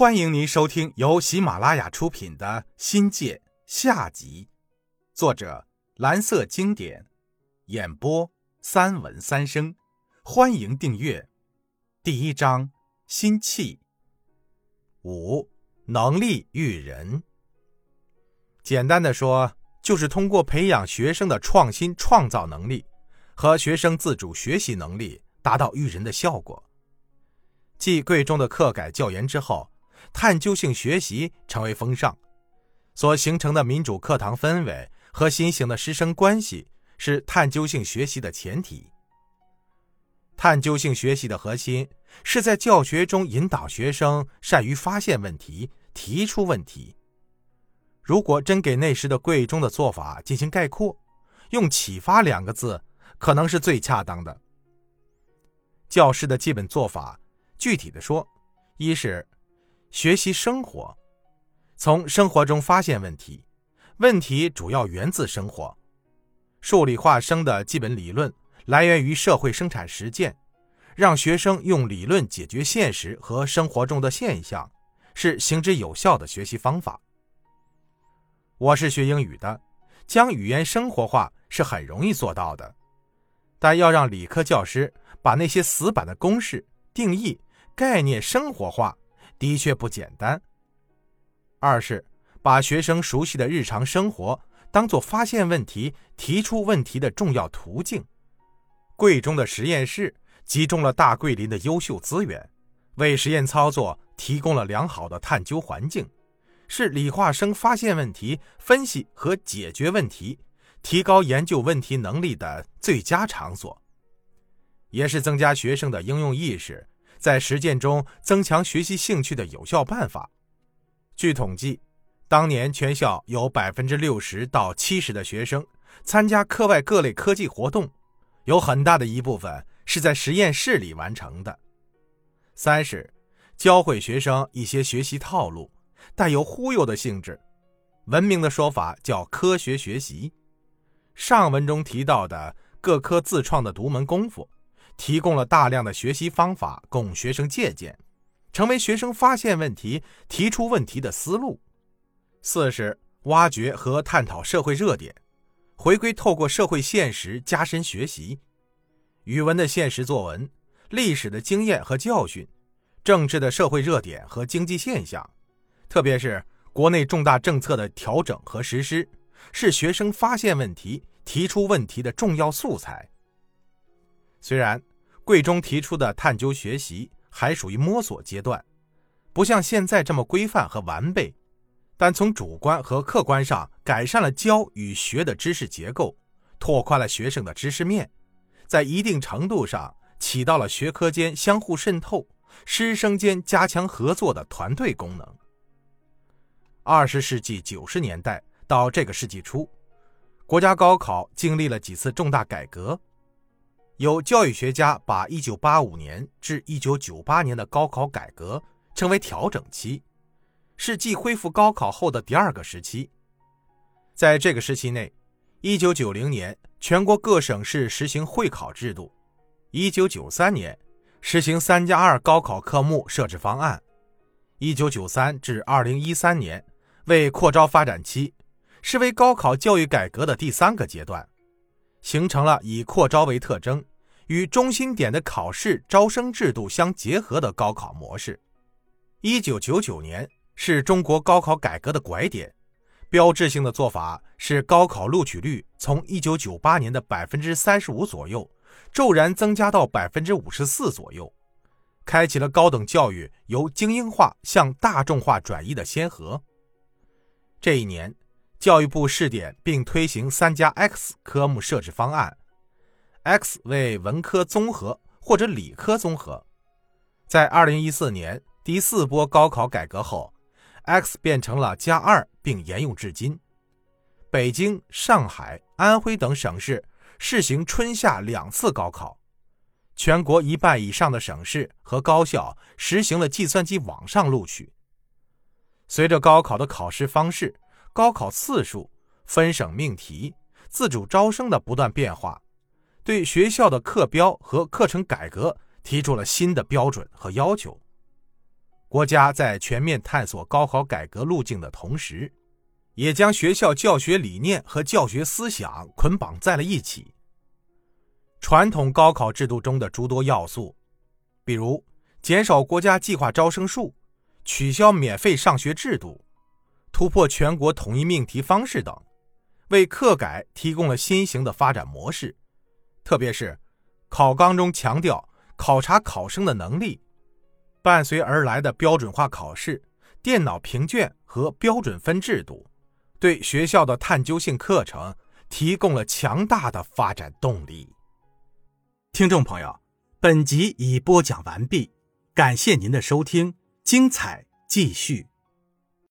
欢迎您收听由喜马拉雅出品的《新界》下集，作者蓝色经典，演播三文三生。欢迎订阅。第一章：心气。五、能力育人。简单的说，就是通过培养学生的创新创造能力和学生自主学习能力，达到育人的效果。继贵中的课改教研之后。探究性学习成为风尚，所形成的民主课堂氛围和新型的师生关系是探究性学习的前提。探究性学习的核心是在教学中引导学生善于发现问题、提出问题。如果真给那时的贵中的做法进行概括，用“启发”两个字可能是最恰当的。教师的基本做法，具体的说，一是。学习生活，从生活中发现问题，问题主要源自生活。数理化生的基本理论来源于社会生产实践，让学生用理论解决现实和生活中的现象，是行之有效的学习方法。我是学英语的，将语言生活化是很容易做到的，但要让理科教师把那些死板的公式、定义、概念生活化。的确不简单。二是把学生熟悉的日常生活当做发现问题、提出问题的重要途径。贵中的实验室集中了大桂林的优秀资源，为实验操作提供了良好的探究环境，是理化生发现问题、分析和解决问题、提高研究问题能力的最佳场所，也是增加学生的应用意识。在实践中增强学习兴趣的有效办法。据统计，当年全校有百分之六十到七十的学生参加课外各类科技活动，有很大的一部分是在实验室里完成的。三是教会学生一些学习套路，带有忽悠的性质。文明的说法叫科学学习。上文中提到的各科自创的独门功夫。提供了大量的学习方法供学生借鉴，成为学生发现问题、提出问题的思路。四是挖掘和探讨社会热点，回归透过社会现实加深学习。语文的现实作文、历史的经验和教训、政治的社会热点和经济现象，特别是国内重大政策的调整和实施，是学生发现问题、提出问题的重要素材。虽然。贵中提出的探究学习还属于摸索阶段，不像现在这么规范和完备，但从主观和客观上改善了教与学的知识结构，拓宽了学生的知识面，在一定程度上起到了学科间相互渗透、师生间加强合作的团队功能。二十世纪九十年代到这个世纪初，国家高考经历了几次重大改革。有教育学家把1985年至1998年的高考改革称为调整期，是继恢复高考后的第二个时期。在这个时期内，1990年全国各省市实行会考制度，1993年实行“三加二”高考科目设置方案，1993至2013年为扩招发展期，是为高考教育改革的第三个阶段，形成了以扩招为特征。与中心点的考试招生制度相结合的高考模式。一九九九年是中国高考改革的拐点，标志性的做法是高考录取率从一九九八年的百分之三十五左右，骤然增加到百分之五十四左右，开启了高等教育由精英化向大众化转移的先河。这一年，教育部试点并推行“三加 X” 科目设置方案。X 为文科综合或者理科综合，在二零一四年第四波高考改革后，X 变成了加二，并沿用至今。北京、上海、安徽等省市试行春夏两次高考，全国一半以上的省市和高校实行了计算机网上录取。随着高考的考试方式、高考次数、分省命题、自主招生的不断变化。对学校的课标和课程改革提出了新的标准和要求。国家在全面探索高考改革路径的同时，也将学校教学理念和教学思想捆绑在了一起。传统高考制度中的诸多要素，比如减少国家计划招生数、取消免费上学制度、突破全国统一命题方式等，为课改提供了新型的发展模式。特别是考纲中强调考察考生的能力，伴随而来的标准化考试、电脑评卷和标准分制度，对学校的探究性课程提供了强大的发展动力。听众朋友，本集已播讲完毕，感谢您的收听，精彩继续。